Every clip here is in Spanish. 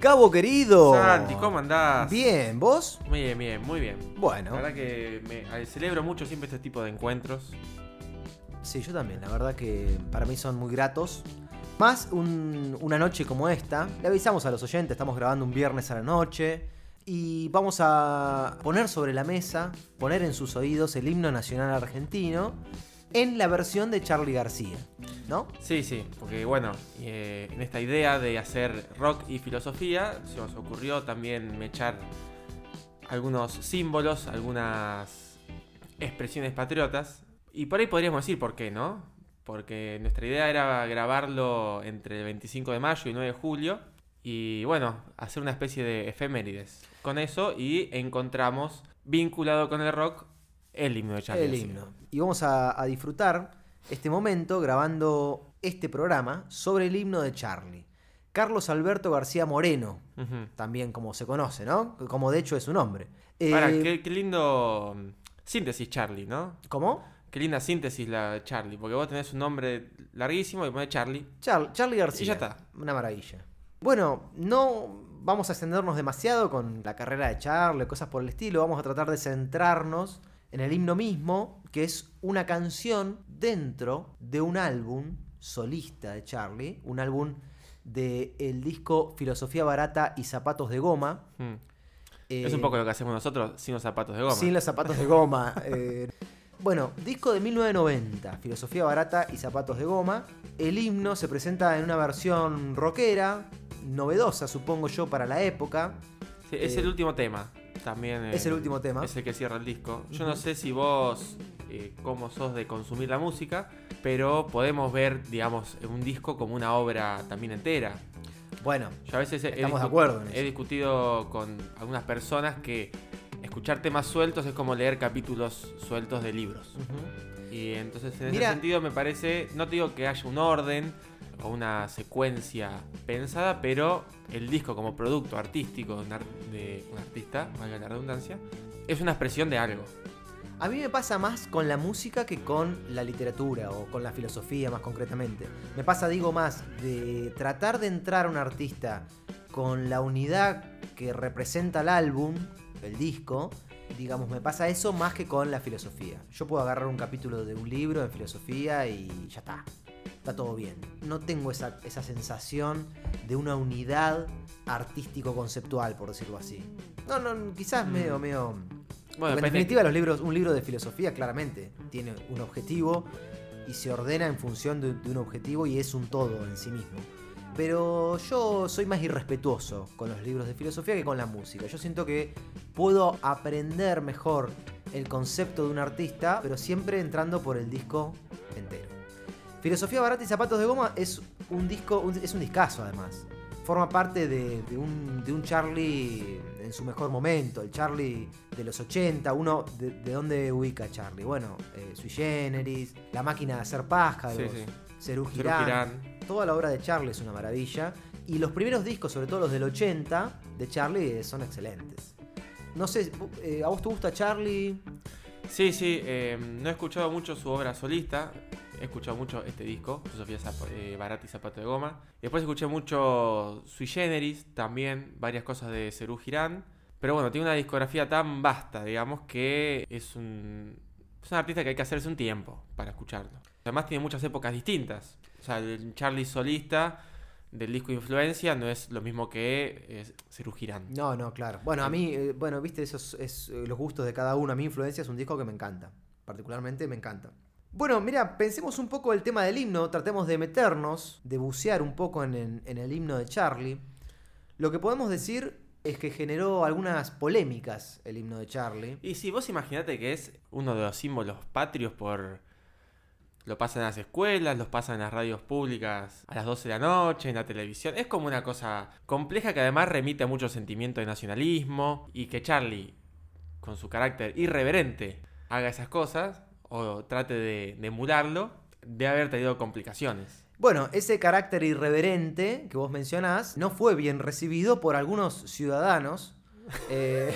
Cabo querido. Santi, ¿cómo andás? Bien, ¿vos? Muy bien, bien, muy bien. Bueno, La verdad que me eh, celebro mucho siempre este tipo de encuentros. sí, yo también. La verdad que para mí son muy gratos. Más un- una noche como esta. Le avisamos a los oyentes, estamos grabando un viernes a la noche. Y vamos a poner sobre la mesa, poner en sus oídos el himno nacional argentino en la versión de Charlie García. ¿No? Sí, sí, porque bueno, eh, en esta idea de hacer rock y filosofía, se nos ocurrió también echar algunos símbolos, algunas expresiones patriotas. Y por ahí podríamos decir por qué, ¿no? Porque nuestra idea era grabarlo entre el 25 de mayo y 9 de julio. Y bueno, hacer una especie de efemérides con eso y encontramos vinculado con el rock el himno de Charlie. el García. himno. Y vamos a, a disfrutar este momento grabando este programa sobre el himno de Charlie. Carlos Alberto García Moreno, también como se conoce, ¿no? Como de hecho es su nombre. Eh, Para, qué, qué lindo mm, síntesis, Charlie, ¿no? ¿Cómo? Qué linda síntesis la Charlie, porque vos tenés un nombre larguísimo y pones Charlie. Char- Charlie García. Y ya está. Una maravilla. Bueno, no vamos a extendernos demasiado con la carrera de Charlie, cosas por el estilo. Vamos a tratar de centrarnos en el himno mismo, que es una canción dentro de un álbum solista de Charlie, un álbum del el disco Filosofía Barata y Zapatos de Goma. Mm. Eh, es un poco lo que hacemos nosotros sin los zapatos de goma. Sin los zapatos de goma. eh. Bueno, disco de 1990, Filosofía Barata y Zapatos de Goma. El himno se presenta en una versión rockera, novedosa supongo yo para la época. Sí, es eh, el último tema. También eh, Es el último tema. Es el que cierra el disco. Yo no sé si vos, eh, cómo sos de consumir la música, pero podemos ver, digamos, un disco como una obra también entera. Bueno, Yo a veces he, he Estamos de acuerdo en he eso. discutido con algunas personas que escuchar temas sueltos es como leer capítulos sueltos de libros. Y entonces en Mira- ese sentido me parece, no te digo que haya un orden o una secuencia pensada, pero el disco como producto artístico de un, artista, valga la redundancia, es una expresión de algo. a mí me pasa más con la música que con la literatura o con la filosofía más concretamente. Me pasa, digo, más de tratar de entrar a un artista con la unidad que representa el álbum, el disco, digamos, me pasa eso más que con la filosofía. Yo puedo agarrar un capítulo de un libro de filosofía y ya está. Está todo bien. No tengo esa, esa sensación de una unidad artístico-conceptual, por decirlo así. No, no, quizás Mm. medio, medio... Bueno, en definitiva los libros, un libro de filosofía claramente tiene un objetivo y se ordena en función de, de un objetivo y es un todo en sí mismo. Pero yo soy más irrespetuoso con los libros de filosofía que con la música. Yo siento que puedo aprender mejor el concepto de un artista, pero siempre entrando por el disco entero. Filosofía Barata y Zapatos de Goma es un disco, un- es un discazo además. Forma parte de, de un, de un Charlie en su mejor momento, el Charlie de los 80, uno de, de dónde ubica Charlie. Bueno, eh, Sui Generis, La máquina de hacer pájaros, Sí. Girán. Toda la obra de Charlie es una maravilla. Y los primeros discos, sobre todo los del 80, de Charlie, eh, son excelentes. No sé, eh, ¿a vos te gusta Charlie? Sí, sí, eh, no he escuchado mucho su obra solista. He escuchado mucho este disco, Sofía Zap- eh, Barata y Zapato de Goma. Después escuché mucho Sui Generis, también varias cosas de Cerú Girán. Pero bueno, tiene una discografía tan vasta, digamos, que es un, es un artista que hay que hacerse un tiempo para escucharlo. Además tiene muchas épocas distintas. O sea, el Charlie solista del disco Influencia no es lo mismo que eh, Cerú Girán. No, no, claro. Bueno, a mí, eh, bueno, viste, esos es eh, los gustos de cada uno. A mí Influencia es un disco que me encanta. Particularmente me encanta. Bueno, mira, pensemos un poco el tema del himno, tratemos de meternos, de bucear un poco en, el himno de Charlie. Lo que podemos decir es que generó algunas polémicas el himno de Charlie. Y si vos imaginate que es uno de los símbolos patrios por... Lo pasan en las escuelas, los pasan en las radios públicas a las 12 de la noche, en la televisión. Es como una cosa compleja que además remite a mucho sentimiento de nacionalismo y que Charlie, con su carácter irreverente, haga esas cosas. O trate de, de emularlo, debe haber tenido complicaciones. Bueno, ese carácter irreverente que vos mencionás no fue bien recibido por algunos ciudadanos. Eh,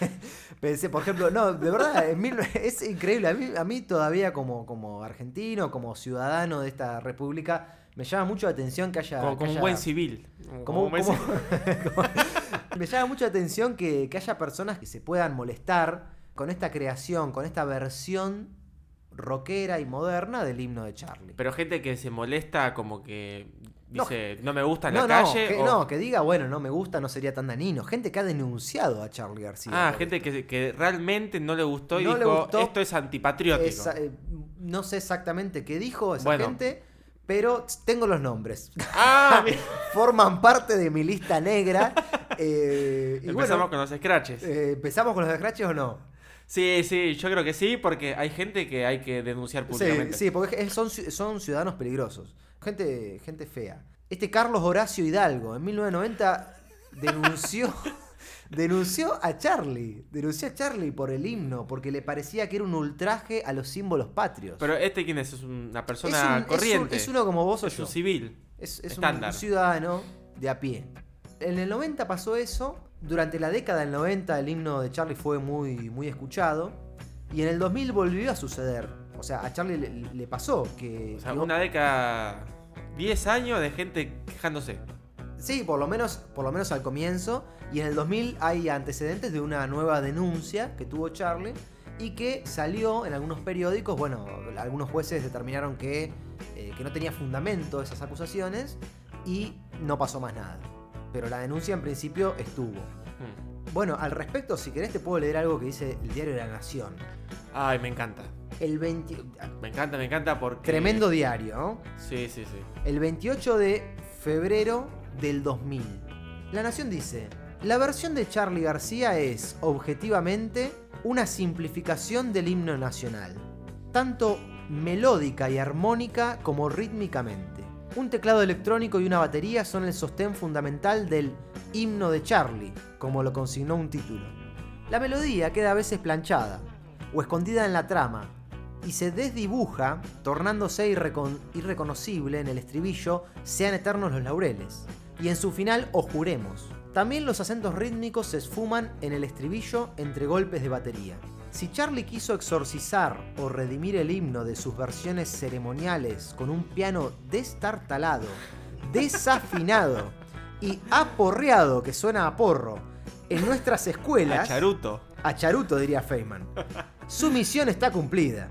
pensé, por ejemplo, no, de verdad, en mil- es increíble. A mí, a mí todavía como, como argentino, como ciudadano de esta república, me llama mucho la atención que haya... Como, que un buen civil. como- un buen civil. me llama mucho la atención que, que haya personas que se puedan molestar con esta creación, con esta versión rockera y moderna del himno de Charlie. Pero gente que se molesta como que dice, no, me gusta en no, la calle. que, o- no, que diga, bueno, no me gusta, no sería tan danino. Gente que ha denunciado a Charlie García. ah, gente que, que realmente no le gustó y No dijo, gustó. esto es antipatriótico. Esa- eh, no sé exactamente qué dijo esa Bueno. gente, pero tengo los nombres. Ah. Forman parte de mi lista negra. eh, y Empezamos bueno, con los scratches. eh, ¿empezamos con los scratches o no? Sí, sí, yo creo que sí, porque hay gente que hay que denunciar Sí, públicamente. sí, porque es- son, son ciudadanos peligrosos. Gente, gente fea. Este Carlos Horacio Hidalgo, en 1990, denunció, denunció a Charlie. Denunció a Charlie por el himno, porque le parecía que era un ultraje a los símbolos patrios. Pero este quién es? Es una persona es un- corriente. es uno como vos o Es yo. un civil. Es, es un ciudadano de a pie. En el 90 pasó eso. Durante la década del 90 el himno de Charlie fue muy, muy escuchado. Y en el 2000 volvió a suceder. O sea, a Charlie le, le pasó que... O sea, una década, 10 años de gente quejándose. Sí, por lo, menos, por lo menos al comienzo. Y en el 2000 hay antecedentes de una nueva denuncia que tuvo Charlie. Y que salió en algunos periódicos. Bueno, algunos jueces determinaron que, eh, que no tenía fundamento esas acusaciones. Y no pasó más nada. Pero la denuncia en principio estuvo. Hmm. Bueno, al respecto, si querés te puedo leer algo que dice el diario de la Nación. Ay, me encanta. El 20... Me encanta, me encanta porque... Tremendo diario, ¿no? Sí, sí, sí. El 28 de febrero del 2000. La Nación dice, la versión de Charlie García es, objetivamente, una simplificación del himno nacional, tanto melódica y armónica como rítmicamente. Un teclado electrónico y una batería son el sostén fundamental del himno de Charlie, como lo consignó un título. La melodía queda a veces planchada o escondida en la trama y se desdibuja, tornándose irrecon- irreconocible en el estribillo Sean eternos los laureles, y en su final Os juremos. También los acentos rítmicos se esfuman en el estribillo entre golpes de batería. Si Charlie quiso exorcizar o redimir el himno de sus versiones ceremoniales con un piano destartalado, desafinado y aporreado, que suena a porro, en nuestras escuelas... A Charuto. A charuto, diría Feynman. Su misión está cumplida,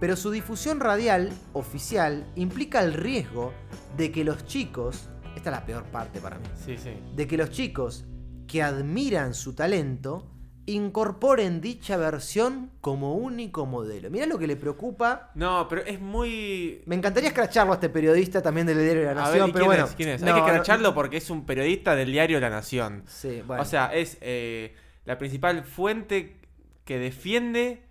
pero su difusión radial oficial implica el riesgo de que los chicos, esta es la peor parte para mí, Sí, sí. de que los chicos que admiran su talento incorporen dicha versión como único modelo. Mirá lo que le preocupa. No, pero es muy... Me encantaría escracharlo a este periodista también del diario de la A ver, Nación, ¿y pero quién bueno. es? ¿Quién es? no, Hay que no- escracharlo porque es un periodista del diario La Nación. Sí, bueno. O sea, es eh, la principal fuente que defiende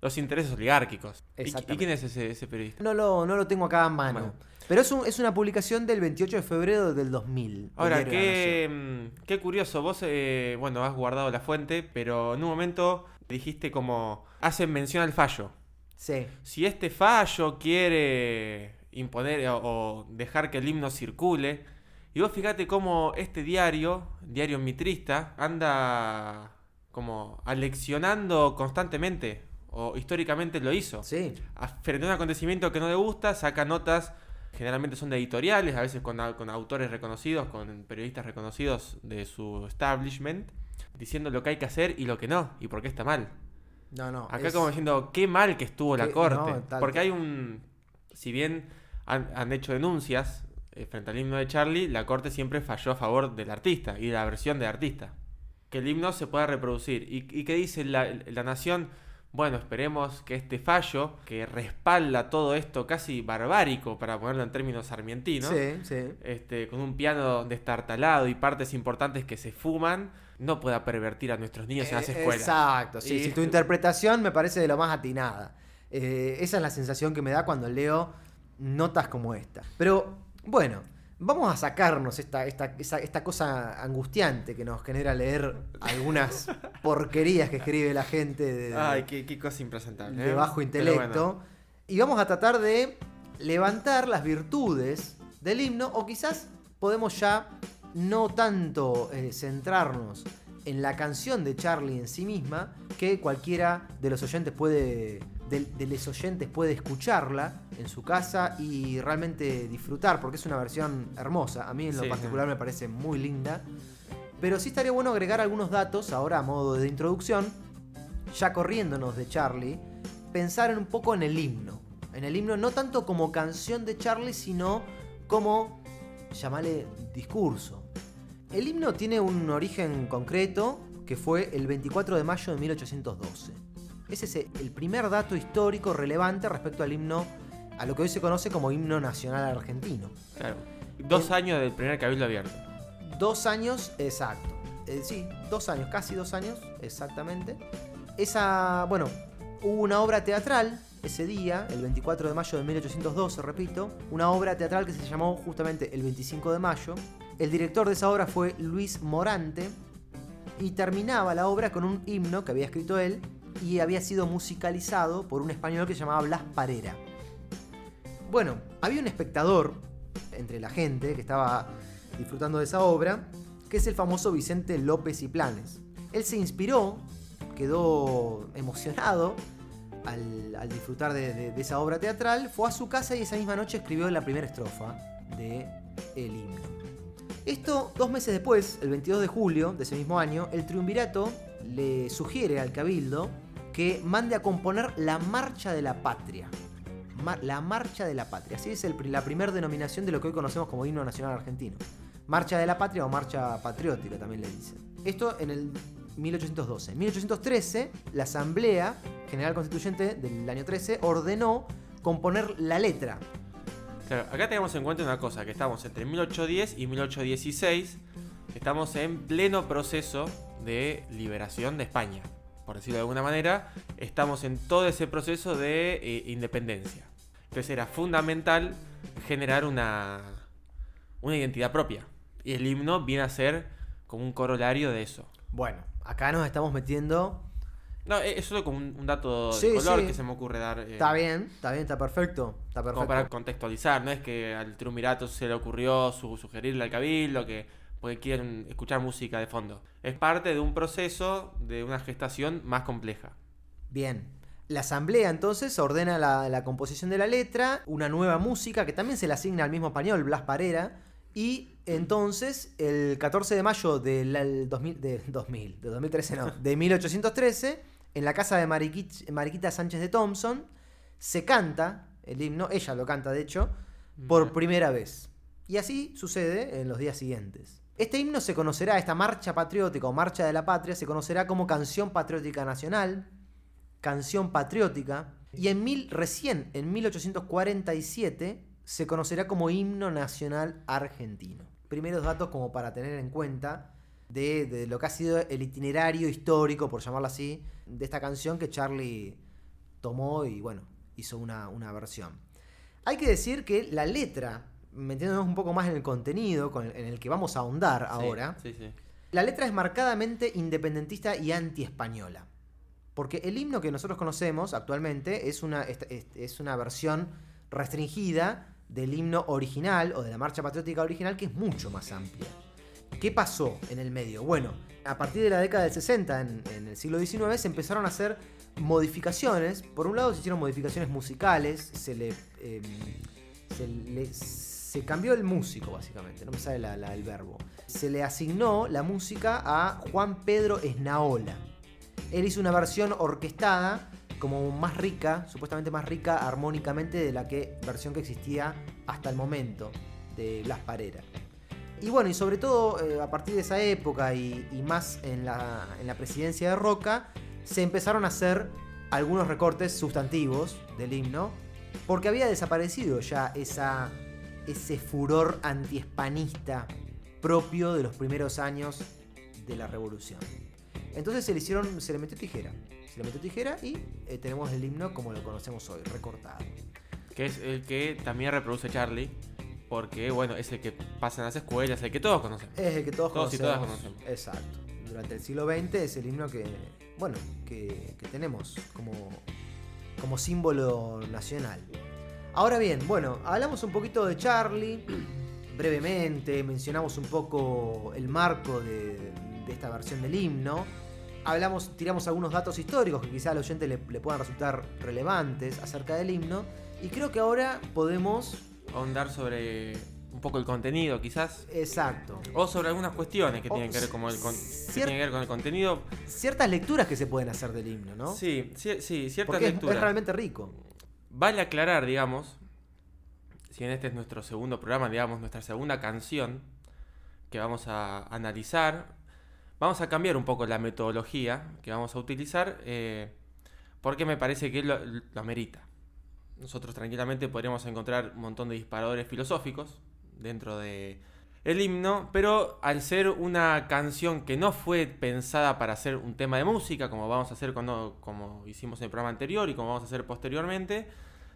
los intereses oligárquicos. ¿Y- ¿Y, quién es ese, ese periodista? no, lo, no lo tengo acá a mano. Bueno. Pero es, un- es una publicación del 28 de febrero del 2000. del Ahora, qué, mm, qué curioso, vos, eh, bueno, has guardado la fuente, pero en un momento dijiste como, hacen mención al fallo. Sí. Si este fallo quiere imponer o, o dejar que el himno circule, y vos fíjate cómo este diario, diario mitrista, anda como aleccionando constantemente, o históricamente lo hizo. Sí. Frente a un acontecimiento que no le gusta, saca notas, generalmente son de editoriales, a veces con, con autores reconocidos, con periodistas reconocidos de su establishment, diciendo lo que hay que hacer y lo que no, y por qué está mal. No, no. Acá es- como diciendo, qué mal que estuvo la corte. no, tal- Porque hay un... Si bien han, han hecho denuncias eh, frente al himno de Charlie, la corte siempre falló a favor del artista y de la versión del artista. Que el himno se pueda reproducir. ¿Y, y qué dice la, la nación? Bueno, esperemos que este fallo, que respalda todo esto casi barbárico, para ponerlo en términos sarmientinos, Sí, sí. este, con un piano destartalado y partes importantes que se fuman, no pueda pervertir a nuestros niños en las Eh, escuelas. Exacto, sí, Y- sí, tu interpretación me parece de lo más atinada. Eh, esa es la sensación que me da cuando leo notas como esta. Pero bueno, Vamos a sacarnos esta, esta, esta cosa angustiante que nos genera leer algunas porquerías que escribe la gente de, Ay, qué, qué cosa impresentable. de ¿eh? bajo intelecto. bueno. Y vamos a tratar de levantar las virtudes del himno, o quizás podemos ya no tanto eh, centrarnos en la canción de Charlie en sí misma, que cualquiera de los oyentes puede. De, de los oyentes puede escucharla en su casa y realmente disfrutar, porque es una versión hermosa. A mí en lo Sí, particular me parece muy linda. Pero sí estaría bueno agregar algunos datos ahora a modo de introducción, ya corriéndonos de Charlie, pensar en un poco en el himno. En el himno no tanto como canción de Charlie, sino como, llamale, discurso. El himno tiene un origen concreto que fue el 24 de mayo de 1812. Ese es el primer dato histórico relevante respecto al himno, a lo que hoy se conoce como himno nacional argentino. Claro. Dos El- años del primer cabildo abierto. Dos años, exacto. Eh, sí, dos años, casi dos años, exactamente. Esa, bueno, hubo una obra teatral ese día, el 24 de mayo de 1812, repito, una obra teatral que se llamó justamente el 25 de mayo. El director de esa obra fue Luis Morante y terminaba la obra con un himno que había escrito él y había sido musicalizado por un español que se llamaba Blas Parera. Bueno, había un espectador entre la gente que estaba disfrutando de esa obra, que es el famoso Vicente López y Planes. Él se inspiró, quedó emocionado al, disfrutar de esa obra teatral, fue a su casa y esa misma noche escribió la primera estrofa de El himno. Esto, dos meses después, el 22 de julio de ese mismo año, el triunvirato le sugiere al cabildo que mande a componer la Marcha de la Patria. La Marcha de la Patria. Así es la primera denominación de lo que hoy conocemos como himno nacional argentino. Marcha de la Patria o Marcha Patriótica también le dicen. Esto en el 1812. En 1813, la Asamblea General Constituyente del año 13 ordenó componer la letra. Claro, acá tenemos en cuenta una cosa, que estamos entre 1810 y 1816, estamos en pleno proceso de liberación de España, por decirlo de alguna manera, estamos en todo ese proceso de eh, independencia. Entonces era fundamental generar una, una identidad propia. Y el himno viene a ser como un corolario de eso. Bueno, acá nos estamos metiendo. No, eh, es solo como un, dato Sí, de color sí. que se me ocurre dar. eh, Está bien, está bien, está perfecto. Está perfecto. Como para contextualizar, no es que al triunvirato se le ocurrió su- sugerirle al cabildo que porque quieren escuchar música de fondo. Es parte de un proceso de una gestación más compleja. Bien. La asamblea entonces ordena la, la composición de la letra, una nueva música que también se le asigna al mismo español, Blas Parera. Y entonces, el 14 de mayo del el 2000, de 2000, de 2013 no, de 1813, en la casa de Mariquit- Mariquita Sánchez de Thompson, se canta el himno, ella lo canta de hecho, por primera vez. Y así sucede en los días siguientes. Este himno se conocerá, esta marcha patriótica o marcha de la patria, se conocerá como canción patriótica nacional, canción patriótica, y en mil, recién en 1847 se conocerá como himno nacional argentino. Primeros datos como para tener en cuenta de, lo que ha sido el itinerario histórico, por llamarlo así, de esta canción que Charlie tomó y bueno, hizo una, una versión. Hay que decir que la letra, metiéndonos un poco más en el contenido con el- en el que vamos a ahondar ahora, Sí, sí. la letra es marcadamente independentista y anti-española. Porque el himno que nosotros conocemos actualmente es una, es, es- es una versión restringida del himno original o de la marcha patriótica original que es mucho más amplia. ¿Qué pasó en el medio? Bueno, a partir de la década del 60, en, en el siglo XIX, se empezaron a hacer modificaciones. Por un lado se hicieron modificaciones musicales, se le, eh, se le- se cambió el músico básicamente, no me sale el verbo. Se le asignó la música a Juan Pedro Esnaola. Él hizo una versión orquestada como más rica, supuestamente más rica armónicamente de la que, versión que existía hasta el momento de Blas Parera. Y bueno, y sobre todo eh, a partir de esa época y, y más en la, en la presidencia de Roca, se empezaron a hacer algunos recortes sustantivos del himno, porque había desaparecido ya esa, ese furor antihispanista propio de los primeros años de la revolución. Entonces se le hicieron, se le metió tijera. Se le metió tijera y eh, tenemos el himno como lo conocemos hoy, recortado. Que es el que también reproduce Charlie. porque bueno, es el que pasa en las escuelas, el que todos conocemos. Es el que todos, Todos y conocemos. todas conocemos. Exacto. Durante el siglo XX es el himno que, bueno, que, que tenemos como, como símbolo nacional. Ahora bien, bueno, hablamos un poquito de Charlie, brevemente, mencionamos un poco el marco de, de esta versión del himno. Hablamos, tiramos algunos datos históricos que quizá al oyente le, le puedan resultar relevantes acerca del himno. Y creo que ahora podemos. Ahondar sobre un poco el contenido, quizás. Exacto. O sobre algunas cuestiones que O tienen que ver, como el con- que tienen que ver con el contenido. Ciertas lecturas que se pueden hacer del himno, ¿no? Sí, sí, sí, ciertas Porque es, lecturas. es realmente rico. Vale aclarar, digamos, si bien este es nuestro segundo programa, digamos, nuestra segunda canción que vamos a analizar, vamos a cambiar un poco la metodología que vamos a utilizar eh, porque me parece que lo, lo amerita. Nosotros tranquilamente podríamos encontrar un montón de disparadores filosóficos dentro de el himno, pero al ser una canción que no fue pensada para ser un tema de música, como vamos a hacer cuando, como hicimos en el programa anterior y como vamos a hacer posteriormente,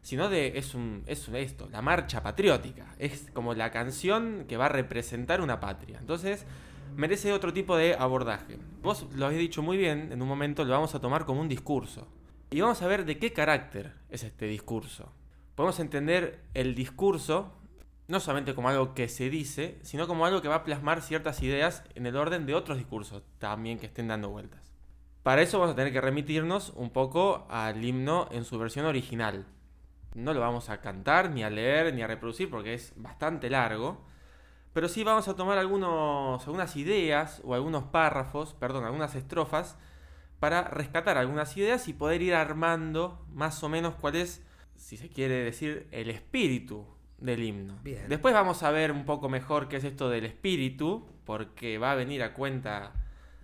sino de es un es esto, la marcha patriótica, es como la canción que va a representar una patria. Entonces, merece otro tipo de abordaje. Vos lo habéis dicho muy bien, en un momento lo vamos a tomar como un discurso. Y vamos a ver de qué carácter es este discurso. Podemos entender el discurso no solamente como algo que se dice, sino como algo que va a plasmar ciertas ideas en el orden de otros discursos también que estén dando vueltas. Para eso vamos a tener que remitirnos un poco al himno en su versión original. No lo vamos a cantar, ni a leer, ni a reproducir porque es bastante largo. Pero sí vamos a tomar algunos, algunas ideas o algunos párrafos, perdón, algunas estrofas para rescatar algunas ideas y poder ir armando más o menos cuál es, si se quiere decir, el espíritu del himno. Bien. Después vamos a ver un poco mejor qué es esto del espíritu, porque va a venir a cuenta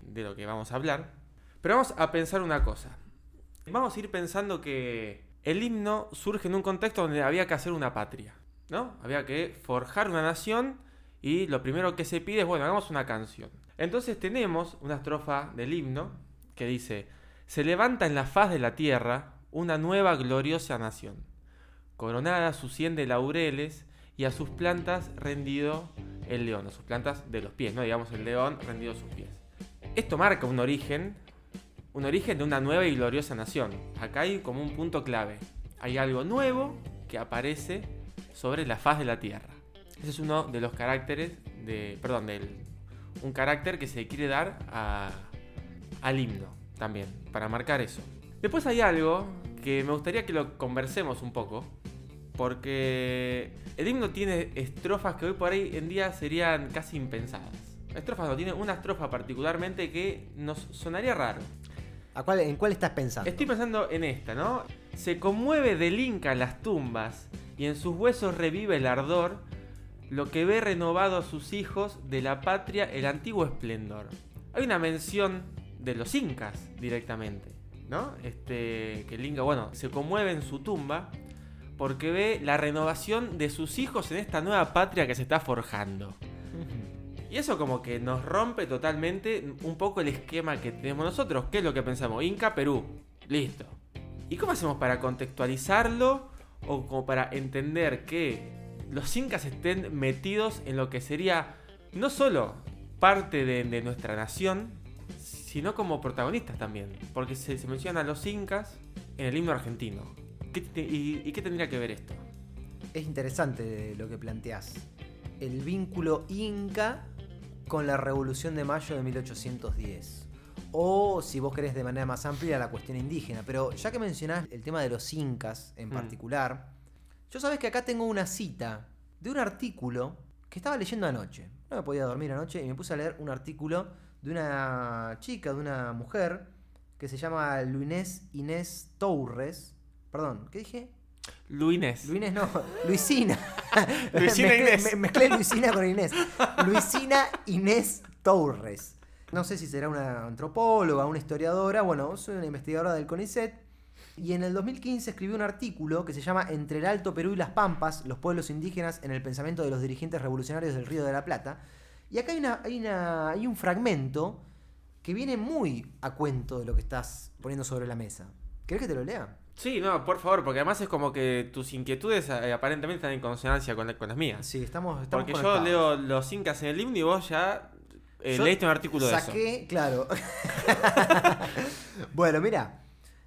de lo que vamos a hablar. Pero vamos a pensar una cosa. Vamos a ir pensando que el himno surge en un contexto donde había que hacer una patria, ¿no? Había que forjar una nación y lo primero que se pide es, bueno, hagamos una canción. Entonces tenemos una estrofa del himno que dice, se levanta en la faz de la tierra una nueva gloriosa nación, coronada a sus cien de laureles y a sus plantas rendido el león, a sus plantas de los pies, ¿no? Digamos el león rendido sus pies. Esto marca un origen, un origen de una nueva y gloriosa nación. Acá hay como un punto clave. Hay algo nuevo que aparece sobre la faz de la tierra. Ese es uno de los caracteres de, perdón, del un carácter que se quiere dar al himno también, para marcar eso. Después hay algo que me gustaría que lo conversemos un poco, porque el himno tiene estrofas que hoy por ahí en día serían casi impensadas. Estrofas no, tiene una estrofa particularmente que nos sonaría raro. ¿A cuál, ¿En cuál estás pensando? Estoy pensando en esta, ¿no? Se conmueve del Inca las tumbas y en sus huesos revive el ardor, lo que ve renovado a sus hijos de la patria el antiguo esplendor. Hay una mención de los incas directamente, ¿no? Este, que el Inca, bueno, se conmueve en su tumba porque ve la renovación de sus hijos en esta nueva patria que se está forjando. Y eso como que nos rompe totalmente un poco el esquema que tenemos nosotros. ¿Qué es lo que pensamos? Inca, Perú. Listo. ¿Y cómo hacemos para contextualizarlo o como para entender que los incas estén metidos en lo que sería no solo parte de, de nuestra nación, sino como protagonistas también? Porque se, se menciona a los incas en el himno argentino. ¿Qué te- y, y qué tendría que ver esto? Es interesante lo que planteás. El vínculo inca con la Revolución de Mayo de 1810. O, si vos querés de manera más amplia, la cuestión indígena. Pero ya que mencionás el tema de los incas en Mm. particular, yo sabés que acá tengo una cita de un artículo que estaba leyendo anoche. No me podía dormir anoche y me puse a leer un artículo de una chica, de una mujer, que se llama Luinés Inés Torres. Perdón, ¿qué dije? Luines. Luines no, Luisina. Luisina mezclé, Inés. me- mezclé Luisina con Inés. Luisina Inés Torres. No sé si será una antropóloga, una historiadora. Bueno, soy una investigadora del CONICET. Y en el 2015 escribió un artículo que se llama Entre el Alto Perú y las Pampas, los pueblos indígenas en el pensamiento de los dirigentes revolucionarios del Río de la Plata. Y acá hay, una, hay, una- hay un fragmento que viene muy a cuento de lo que estás poniendo sobre la mesa. ¿Querés que te lo lea? Sí, no, por favor, porque además es como que tus inquietudes eh, aparentemente están en consonancia con, la- con las mías. Sí, estamos, estamos Porque yo conectados. leo los incas en el himno y vos ya eh, Yo leíste un artículo de eso. Saqué, claro. bueno, mira.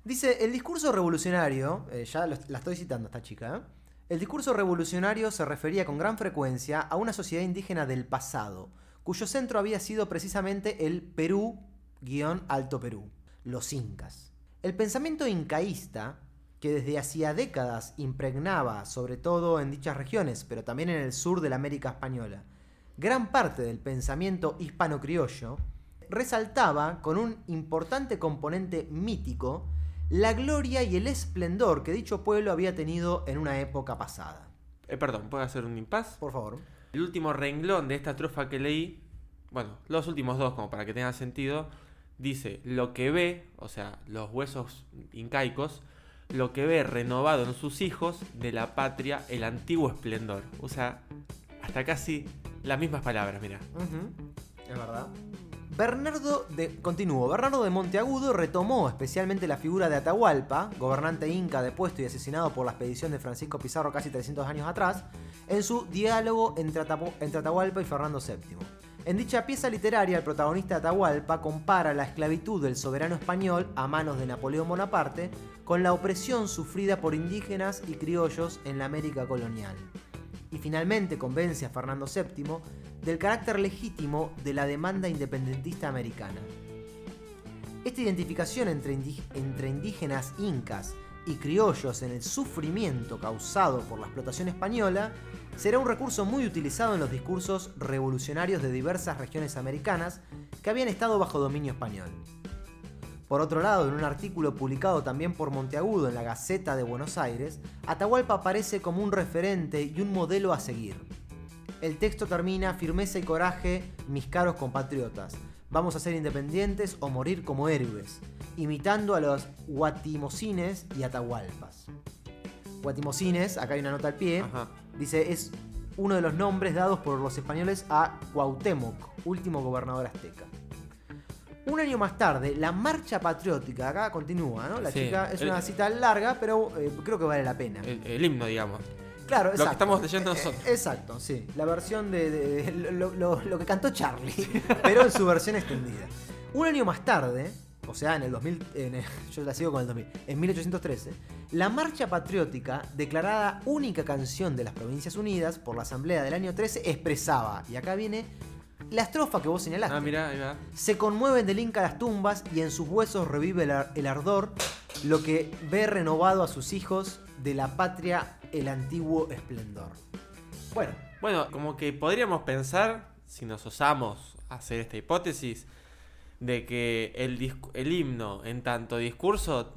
Dice, el discurso revolucionario, eh, ya lo- la estoy citando a esta chica, ¿eh? el discurso revolucionario se refería con gran frecuencia a una sociedad indígena del pasado, cuyo centro había sido precisamente el Perú-Alto Perú, los incas. El pensamiento incaísta, que desde hacía décadas impregnaba, sobre todo en dichas regiones, pero también en el sur de la América Española, gran parte del pensamiento hispano-criollo, resaltaba con un importante componente mítico la gloria y el esplendor que dicho pueblo había tenido en una época pasada. Eh, perdón, ¿puedo hacer un impas? Por favor. El último renglón de esta estrofa que leí, bueno, los últimos dos, como para que tenga sentido, dice: Lo que ve, o sea, los huesos incaicos, lo que ve renovado en sus hijos de la patria el antiguo esplendor. Usa hasta casi las mismas palabras, mira. Es verdad. Bernardo de. Continúo. Bernardo de Monteagudo retomó especialmente la figura de Atahualpa, gobernante inca depuesto y asesinado por la expedición de Francisco Pizarro casi 300 años atrás, en su diálogo entre, entre Atahualpa y Fernando VII. En dicha pieza literaria, el protagonista Atahualpa compara la esclavitud del soberano español a manos de Napoleón Bonaparte con la opresión sufrida por indígenas y criollos en la América colonial y finalmente convence a Fernando VII del carácter legítimo de la demanda independentista americana. Esta identificación entre, indígenas incas y criollos en el sufrimiento causado por la explotación española será un recurso muy utilizado en los discursos revolucionarios de diversas regiones americanas que habían estado bajo dominio español. Por otro lado, en un artículo publicado también por Monteagudo en la Gaceta de Buenos Aires, Atahualpa aparece como un referente y un modelo a seguir. El texto termina firmeza y coraje, mis caros compatriotas. Vamos a ser independientes o morir como héroes, imitando a los guatimocines y atahualpas. Guatimocines, acá hay una nota al pie, Ajá. dice es uno de los nombres dados por los españoles a Cuauhtémoc, último gobernador azteca. Un año más tarde, la marcha patriótica, acá continúa, ¿no? La Sí, chica es el- una cita larga, pero eh, creo que vale la pena. El, el himno, digamos. Claro, que exacto. estamos leyendo Eh, nosotros. Exacto, sí. La versión de, de- de- lo, lo- lo que cantó Charlie, pero en su versión extendida. Un año más tarde, o sea, en el 2000, en el- yo la sigo con el 2000, en 1813, la marcha patriótica, declarada única canción de las Provincias Unidas por la Asamblea del año 13, expresaba, y acá viene la estrofa que vos señalaste. Ah, mira, ahí va. Se conmueven del Inca las tumbas y en sus huesos revive el, ar- el ardor, lo que ve renovado a sus hijos de la patria el antiguo esplendor. Bueno, Bueno, como que podríamos pensar, si nos osamos hacer esta hipótesis, de que el, el himno en tanto discurso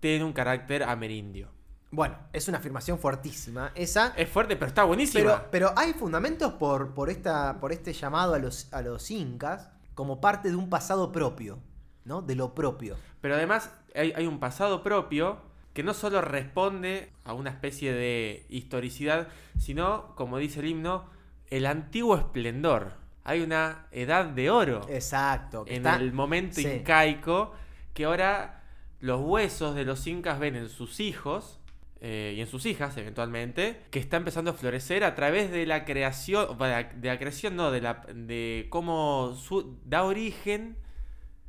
tiene un carácter amerindio. bueno, es una afirmación fuertísima esa. Es fuerte, pero está buenísima. Pero, pero hay fundamentos por, por, esta, por este llamado a los, a los incas como parte de un pasado propio, ¿no? De lo propio. Pero además hay, hay un pasado propio que no solo responde a una especie de historicidad, sino, como dice el himno, el antiguo esplendor. Hay una edad de oro Exacto. que en está- el momento sí. incaico que ahora los huesos de los incas ven en sus hijos eh, y en sus hijas eventualmente que está empezando a florecer a través de la creación de la, creación no de la de cómo su- da origen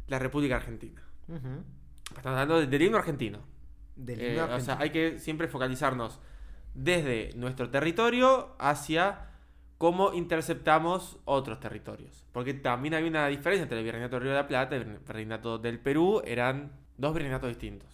la República Argentina. Estamos hablando del, himno argentino Del Eh, himno o sea argentino. hay que siempre focalizarnos desde nuestro territorio hacia cómo interceptamos otros territorios. Porque también hay una diferencia entre el Virreinato del Río de la Plata y el Virreinato del Perú. Eran dos virreinatos distintos.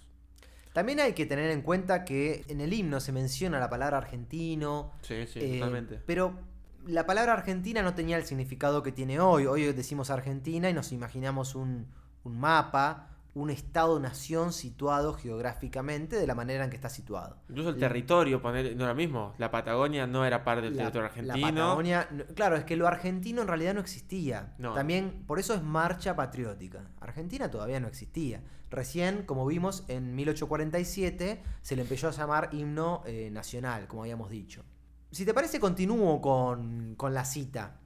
También hay que tener en cuenta que en el himno se menciona la palabra argentino, Sí, sí, eh, totalmente. pero la palabra argentina no tenía el significado que tiene hoy. Hoy decimos Argentina y nos imaginamos un, un mapa, un estado-nación situado geográficamente de la manera en que está situado. Incluso el la- territorio, poner, no era mismo. La Patagonia no era parte del La- territorio la argentino. Patagonia, no- claro, es que lo argentino en realidad no existía. No. También, por eso es marcha patriótica. Argentina todavía no existía. Recién, como vimos, en 1847 se le empezó a llamar himno eh, nacional, como habíamos dicho. Si te parece, continúo con, con la cita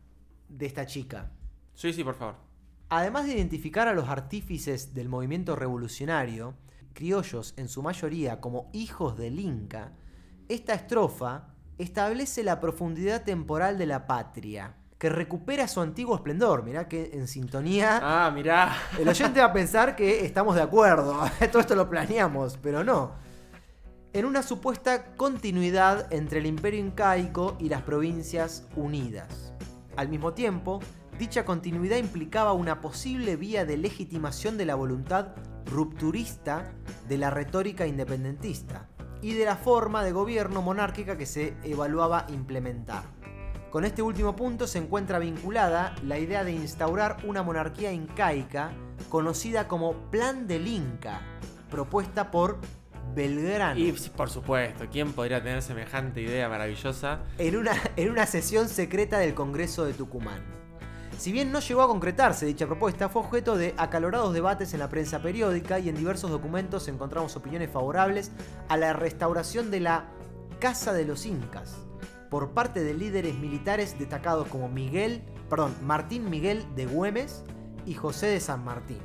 de esta chica. Sí, sí, por favor. Además de identificar a los artífices del movimiento revolucionario, criollos en su mayoría como hijos del Inca, esta estrofa establece la profundidad temporal de la patria, que recupera su antiguo esplendor. Mirá que en sintonía. Ah, mirá. El oyente va a pensar que estamos de acuerdo. Todo esto lo planeamos, pero no. En una supuesta continuidad entre el imperio incaico y las provincias unidas. Al mismo tiempo, dicha continuidad implicaba una posible vía de legitimación de la voluntad rupturista de la retórica independentista y de la forma de gobierno monárquica que se evaluaba implementar. Con este último punto se encuentra vinculada la idea de instaurar una monarquía incaica conocida como Plan del Inca, propuesta por Belgrano. Y por supuesto, ¿quién podría tener semejante idea maravillosa? En una, en una sesión secreta del Congreso de Tucumán. Si bien no llegó a concretarse dicha propuesta, fue objeto de acalorados debates en la prensa periódica y en diversos documentos encontramos opiniones favorables a la restauración de la Casa de los Incas por parte de líderes militares destacados como Miguel, perdón, Martín Miguel de Güemes y José de San Martín,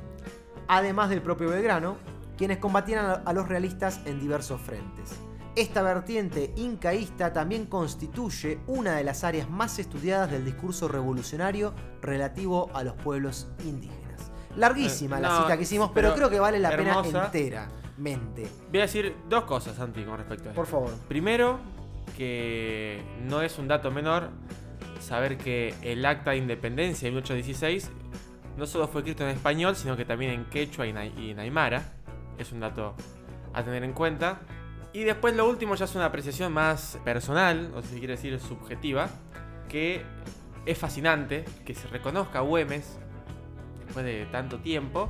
además del propio Belgrano, quienes combatían a los realistas en diversos frentes. Esta vertiente incaísta también constituye una de las áreas más estudiadas del discurso revolucionario relativo a los pueblos indígenas. Larguísima Eh, la cita que hicimos, pero pero, creo que vale la hermosa. pena enteramente. Voy a decir dos cosas, Santi, con respecto a esto. Por favor. Primero, que no es un dato menor saber que el acta de independencia de 1816 no solo fue escrito en español, sino que también en quechua y, en aymara. Es un dato a tener en cuenta. Y después lo último ya es una apreciación más personal, o si quiere decir subjetiva, que es fascinante que se reconozca a Güemes, después de tanto tiempo,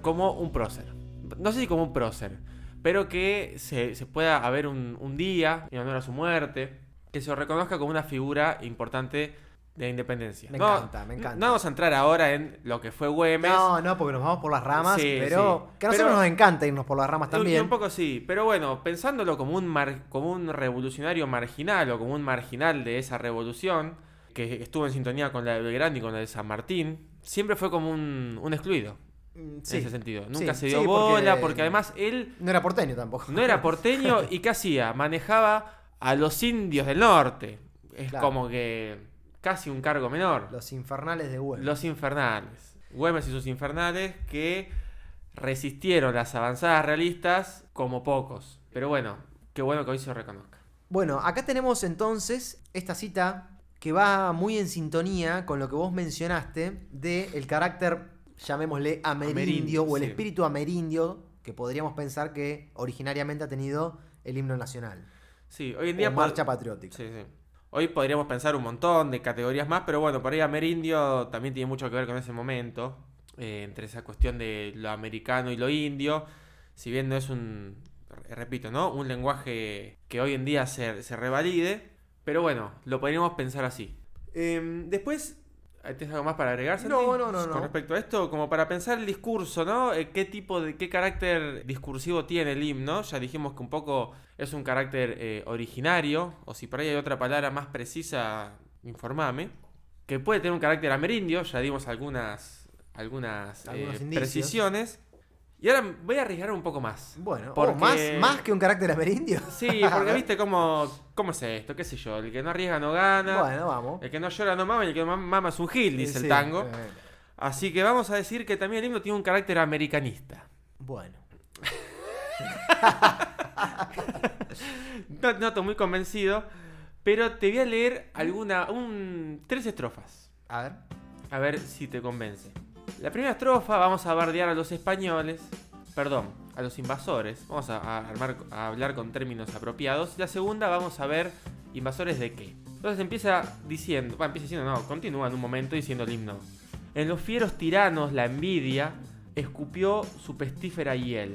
como un prócer. No sé si como un prócer, pero que se, se pueda haber un, un día en honor a su muerte, que se lo reconozca como una figura importante de la independencia. Me No- encanta, me encanta. No vamos a entrar ahora en lo que fue Güemes. No, no, porque nos vamos por las ramas, Sí, pero sí. que a nosotros Pero- nos encanta irnos por las ramas también. un poco sí, pero bueno, pensándolo como un, mar- como un revolucionario marginal o como un marginal de esa revolución, que estuvo en sintonía con la de Belgrano y con la de San Martín, siempre fue como un, un excluido Mm, sí. en ese sentido. Nunca se dio porque- bola, porque además él No era porteño tampoco. no era porteño y ¿qué hacía? Manejaba a los indios del norte. Es Claro. como que casi un cargo menor. Los infernales de Güemes. Los infernales. Güemes y sus infernales que resistieron las avanzadas realistas como pocos. Pero bueno, qué bueno que hoy se reconozca. Bueno, acá tenemos entonces esta cita que va muy en sintonía con lo que vos mencionaste de el carácter, llamémosle amerindio, Amerindio, o el sí. espíritu amerindio que podríamos pensar que originariamente ha tenido el himno nacional. Sí, hoy en día... marcha patriótica. Sí, sí. Hoy podríamos pensar un montón de categorías más, pero bueno, por ahí Amerindio también tiene mucho que ver con ese momento, eh, entre esa cuestión de lo americano y lo indio, si bien no es un, re- repito, ¿no? Un lenguaje que hoy en día se, se revalide, pero bueno, lo podríamos pensar así. Em, después, ¿tienes algo más para agregar, Santi? No, no, no, no. Con respecto a esto, como para pensar el discurso, ¿no? Eh, ¿Qué tipo de, qué carácter discursivo tiene el himno? Ya dijimos que un poco es un carácter eh, originario, o si por ahí hay otra palabra más precisa, informame. Que puede tener un carácter amerindio, ya dimos algunas, algunas, eh, precisiones. Y ahora voy a arriesgar un poco más. Bueno, Porque- oh, más, más que un carácter amerindio. Sí, porque viste cómo, cómo es esto, qué sé yo, el que no arriesga no gana, Bueno, vamos. el que no llora no mama y el que no mama es un gil, dice Sí, el tango. eh, Así que vamos a decir que también el himno tiene un carácter americanista. bueno. No, no estoy muy convencido, pero te voy a leer alguna, un, tres estrofas. A ver. A ver si te convence. La primera estrofa vamos a bardear a los españoles, perdón, a los invasores. Vamos a, a hablar con términos apropiados. La segunda vamos a ver invasores de qué. Entonces empieza diciendo, bueno, empieza diciendo, no, continúa en un momento diciendo el himno. En los fieros tiranos la envidia escupió su pestífera hiel.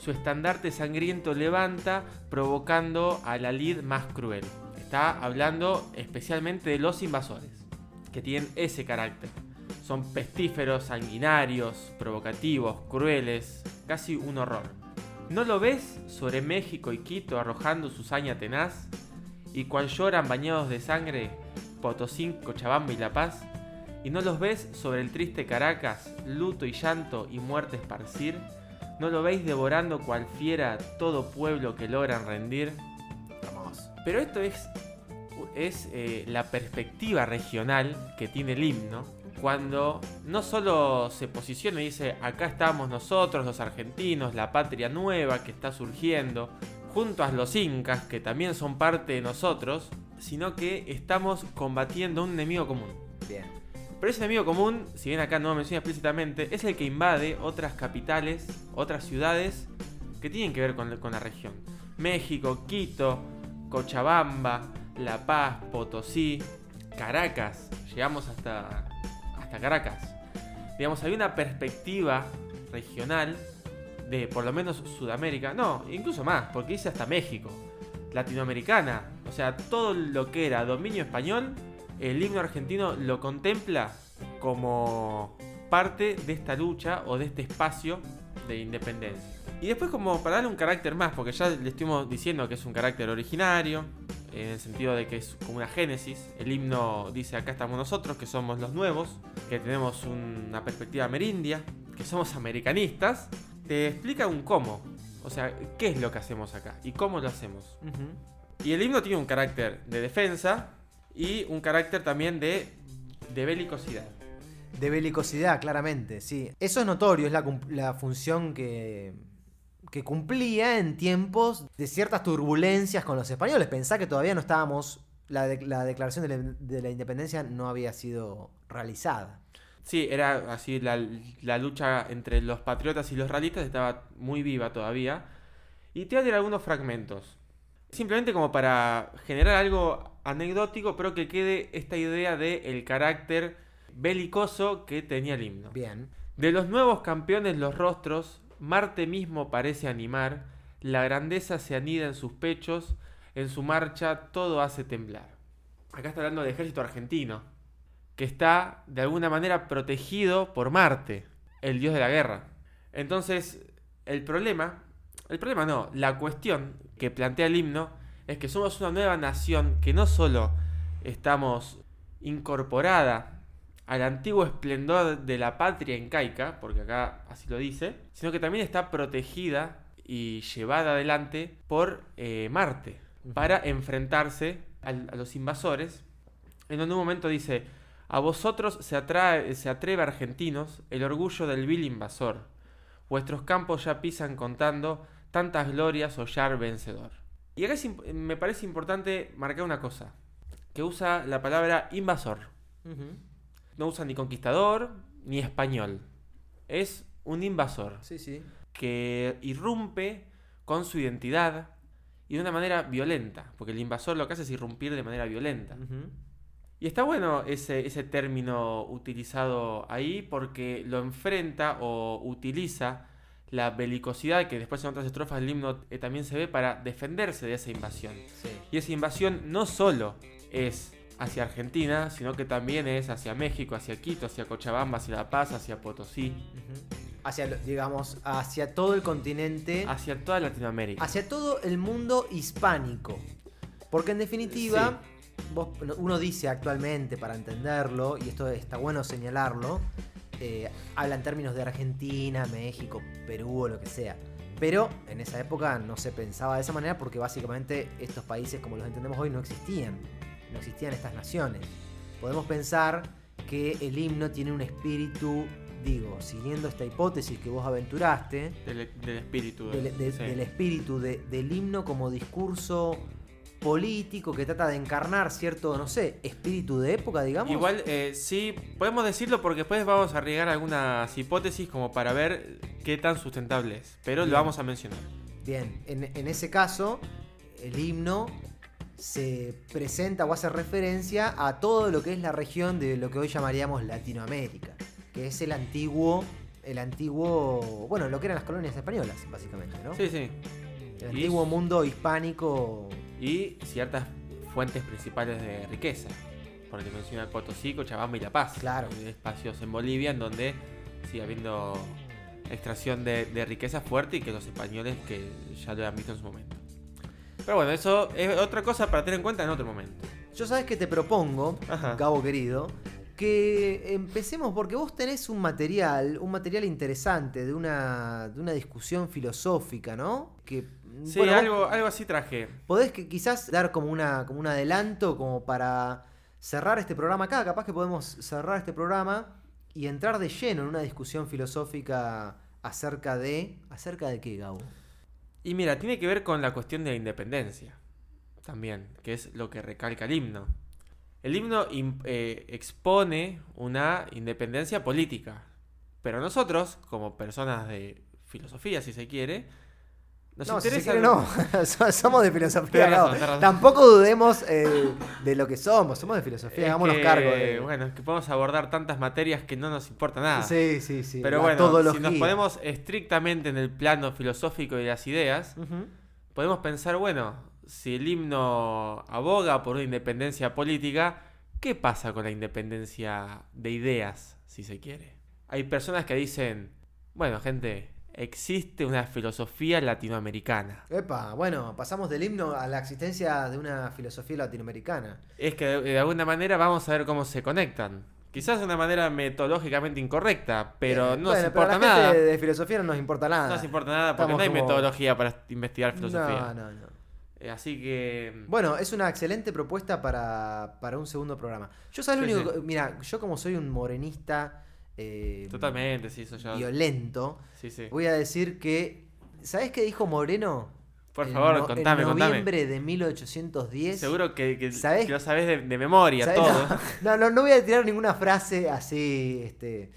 Su estandarte sangriento levanta, provocando a la lid más cruel. Está hablando especialmente de los invasores, que tienen ese carácter. Son pestíferos, sanguinarios, provocativos, crueles, casi un horror. ¿No lo ves sobre México y Quito arrojando su saña tenaz? Y cual lloran bañados de sangre Potosí, Cochabamba y La Paz? ¿Y no los ves sobre el triste Caracas, luto y llanto y muerte esparcir? ¿No lo veis devorando cual fiera todo pueblo que logran rendir? Hermoso. Pero esto es, es eh, la perspectiva regional que tiene el himno cuando no solo se posiciona y dice acá estamos nosotros los argentinos, la patria nueva que está surgiendo, junto a los incas que también son parte de nosotros, sino que estamos combatiendo un enemigo común. Bien. Pero ese enemigo común, si bien acá no lo menciona explícitamente, es el que invade otras capitales, otras ciudades que tienen que ver con, con la región. México, Quito, Cochabamba, La Paz, Potosí, Caracas. Llegamos hasta, Caracas. Digamos, hay una perspectiva regional de por lo menos Sudamérica, no, incluso más, porque dice hasta México, latinoamericana, o sea, todo lo que era dominio español, el himno argentino lo contempla como parte de esta lucha o de este espacio de independencia. Y después como para darle un carácter más, porque ya le estuvimos diciendo que es un carácter originario, en el sentido de que es como una génesis. El himno dice acá estamos nosotros, que somos los nuevos, que tenemos una perspectiva merindia, que somos americanistas. Te explica un cómo, o sea, qué es lo que hacemos acá y cómo lo hacemos. Y el himno tiene un carácter de defensa y un carácter también de, de belicosidad. De belicosidad, claramente, sí. Eso es notorio, es la, función que, que cumplía en tiempos de ciertas turbulencias con los españoles. Pensá que todavía no estábamos, la, de- la declaración de la, de la independencia no había sido realizada. Sí, era así, la, la lucha entre los patriotas y los realistas estaba muy viva todavía. Y te voy a tirar algunos fragmentos. Simplemente como para generar algo anecdótico, pero que quede esta idea de el carácter belicoso que tenía el himno. Bien. De los nuevos campeones los rostros, Marte mismo parece animar, la grandeza se anida en sus pechos, en su marcha todo hace temblar. Acá está hablando del ejército argentino, que está de alguna manera protegido por Marte, el dios de la guerra. Entonces, el problema, el problema no, la cuestión que plantea el himno es que somos una nueva nación que no solo estamos incorporada al antiguo esplendor de la patria incaica, porque acá así lo dice, sino que también está protegida y llevada adelante por eh, Marte para enfrentarse al- a los invasores. En donde un momento dice, a vosotros se, atrae, se atreve argentinos el orgullo del vil invasor. Vuestros campos ya pisan contando tantas glorias hollar vencedor. Y acá es me parece importante marcar una cosa, que usa la palabra invasor. No usa ni conquistador ni español. Es un invasor Sí, sí. que irrumpe con su identidad y de una manera violenta, porque el invasor lo que hace es irrumpir de manera violenta. Y está bueno ese, ese término utilizado ahí porque lo enfrenta o utiliza la belicosidad que después en otras estrofas del himno eh, también se ve para defenderse de esa invasión. Sí. Y esa invasión no solo es hacia Argentina, sino que también es hacia México, hacia Quito, hacia Cochabamba, hacia La Paz, hacia Potosí, Hacia, digamos, hacia todo el continente, hacia toda Latinoamérica. hacia todo el mundo hispánico. Porque en definitiva, vos- uno dice actualmente, para entenderlo, y esto está bueno señalarlo, eh, habla en términos de Argentina, México, Perú o lo que sea. Pero en esa época no se pensaba de esa manera porque básicamente estos países como los entendemos hoy no existían. No existían estas naciones. Podemos pensar que el himno tiene un espíritu, digo, siguiendo esta hipótesis que vos aventuraste, Del, del espíritu. del, de- sí. del espíritu de- del himno como discurso político que trata de encarnar cierto, no sé, espíritu de época, digamos. Igual, eh, sí, podemos decirlo porque después vamos a arriesgar algunas hipótesis como para ver qué tan sustentable es. Pero lo vamos a mencionar. Bien, en, en ese caso, el himno se presenta o hace referencia a todo lo que es la región de lo que hoy llamaríamos Latinoamérica, que es el antiguo, el antiguo, bueno, lo que eran las colonias españolas, básicamente, ¿no? Sí, sí. El Y- antiguo mundo hispánico. Y ciertas fuentes principales de riqueza. Porque menciona Potosí, Cochabamba y La Paz. Claro. Espacios en Bolivia en donde sigue habiendo extracción de, de riqueza fuerte y que los españoles que ya lo han visto en su momento. Pero bueno, eso es otra cosa para tener en cuenta en otro momento. Yo sabes que te propongo, Ajá. Gabo querido, que empecemos porque vos tenés un material, un material interesante de una, de una discusión filosófica, ¿no? Que, Sí, bueno, algo, algo así traje. podés que quizás dar como, una, como un adelanto como para cerrar este programa acá. Capaz que podemos cerrar este programa y entrar de lleno en una discusión filosófica acerca de... ¿Acerca de qué, Gabo? Y mira, tiene que ver con la cuestión de la independencia. También, que es lo que recalca el himno. El himno im- eh, expone una independencia política. Pero nosotros, como personas de filosofía, si se quiere, nos no, interesa. no. So- somos de filosofía. Razón, razón. Tampoco dudemos eh, de lo que somos. Somos de filosofía. Hagámonos cargo. de- Bueno, es que podemos abordar tantas materias que no nos importa nada. Sí, sí, sí. Pero bueno, todología. si nos ponemos estrictamente en el plano filosófico y de las ideas, podemos pensar, bueno, si el himno aboga por una independencia política, ¿qué pasa con la independencia de ideas, si se quiere? Hay personas que dicen, bueno, gente, existe una filosofía latinoamericana. Epa, bueno, pasamos del himno a la existencia de una filosofía latinoamericana. Es que de, de alguna manera vamos a ver cómo se conectan. Quizás de una manera metodológicamente incorrecta, pero Eh, no bueno, nos pero a importa la gente nada. de filosofía no nos importa nada. No nos importa nada porque Estamos no hay como- metodología para investigar filosofía. No, no, no. Eh, Así que... Bueno, es una excelente propuesta para, para un segundo programa. Yo sabes lo único sí. Mira, yo como soy un morenista eh, Totalmente, sí, eso ya... violento, Sí, sí. voy a decir que. ¿Sabés qué dijo Moreno? Por favor, no- contame, En contame. noviembre de 1810. Seguro que, que, ¿Sabés? que lo sabés de, de memoria ¿Sabés? todo. No, no, no voy a tirar ninguna frase así. Este,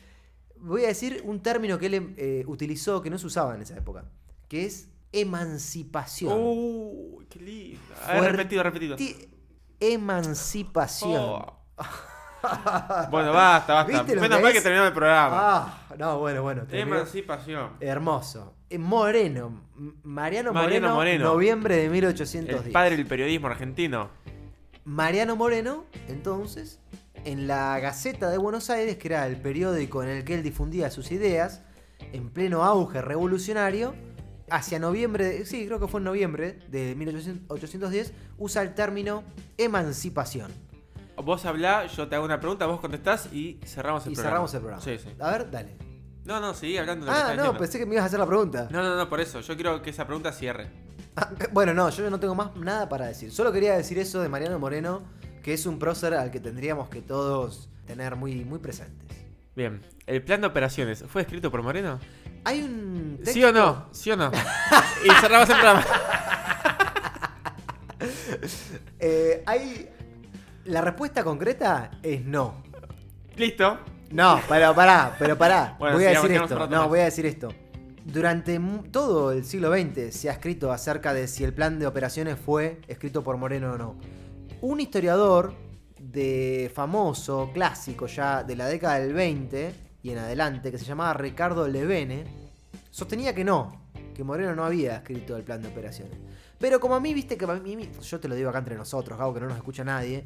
voy a decir un término que él eh, utilizó que no se usaba en esa época, que es emancipación. Uh, qué lindo. A ver, repetido, repetido. Ti- Emancipación. Oh. Bueno, basta, basta. ¿Viste lo Menos que mal que terminó el programa. Ah, no, bueno, bueno. terminó. Emancipación. Hermoso. Eh, Moreno. Mariano, Mariano Moreno, Moreno. noviembre de El 1810. padre del periodismo argentino. Mariano Moreno, entonces, en la Gaceta de Buenos Aires, que era el periódico en el que él difundía sus ideas, en pleno auge revolucionario, hacia noviembre, sí, creo que fue en noviembre de 1810, usa el término emancipación. Vos hablá, yo te hago una pregunta, vos contestás y cerramos el Y programa. cerramos el programa. Sí, sí. A ver, dale. No, no, seguí hablando de lo que Ah, no, diciendo. pensé que me ibas a hacer la pregunta. No, no, no, por eso. Yo quiero que esa pregunta cierre. Ah, bueno, no, yo no tengo más nada para decir. Solo quería decir eso de Mariano Moreno, que es un prócer al que tendríamos que todos tener muy, muy presentes. Bien. ¿El plan de operaciones fue escrito por Moreno? Hay un ¿Sí o no? ¿Sí o no? y cerramos el programa. Eh, hay. La respuesta concreta es no. Listo. No, pero pará, pero pará. Bueno, voy a decir esto. No, voy a decir esto. Durante todo el siglo XX se ha escrito acerca de si el plan de operaciones fue escrito por Moreno o no. Un historiador de famoso, clásico ya de la década del 20 y en adelante, que se llamaba Ricardo Levene, sostenía que no, que Moreno no había escrito el plan de operaciones. Pero como a mí, viste que a mí, yo te lo digo acá entre nosotros, Gabo, que no nos escucha nadie,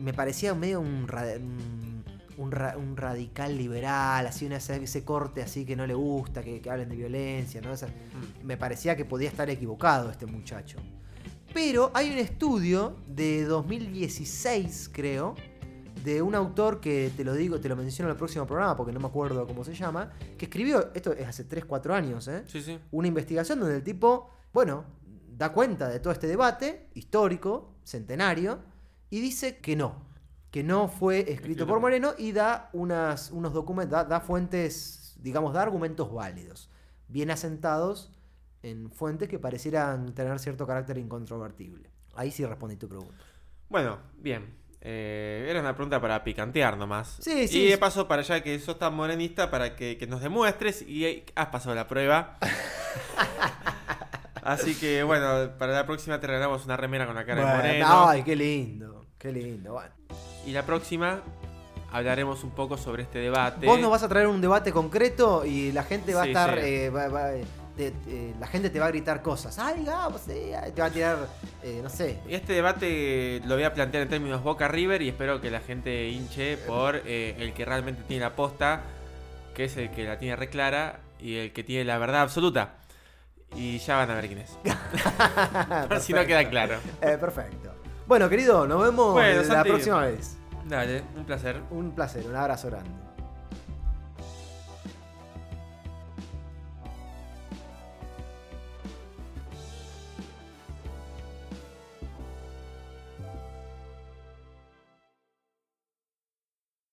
me parecía medio un, ra- un, un ra- un radical liberal, así una, ese, corte así que no le gusta, que, que hablen de violencia, ¿no? Esa- me parecía que podía estar equivocado este muchacho. Pero hay un estudio de 2016, creo, de un autor que te lo digo, te lo menciono en el próximo programa porque no me acuerdo cómo se llama, que escribió, esto es hace 3, 4 años, ¿eh? Sí, sí. una investigación donde el tipo, bueno, da cuenta de todo este debate histórico, centenario, y dice que no, que no fue escrito por Moreno y da unas, unos documentos, da, da fuentes, digamos, da argumentos válidos, bien asentados en fuentes que parecieran tener cierto carácter incontrovertible. Ahí sí respondí tu pregunta. Bueno, bien. Eh, era una pregunta para picantear nomás. Sí, sí. Y de paso, para allá que sos tan morenista, para que, que nos demuestres y has pasado la prueba. Así que bueno, para la próxima te regalamos una remera con la cara de Bueno, moreno. ay, qué lindo, qué lindo. Bueno. Y la próxima hablaremos un poco sobre este debate. Vos nos vas a traer un debate concreto y la gente va Sí, a estar. sí. eh, va- va- te- eh, la gente te va a gritar cosas. ¡Ay, Gabo! sí", te va a tirar, eh, no sé. Este debate lo voy a plantear en términos Boca River y espero que la gente hinche por eh, el que realmente tiene la posta, que es el que la tiene reclara y el que tiene la verdad absoluta. Y ya van a ver quién es. Por si no queda claro. Eh, perfecto. Bueno, querido, nos vemos Bueno, la Santi. próxima vez. Dale, un placer. Un placer, un abrazo grande.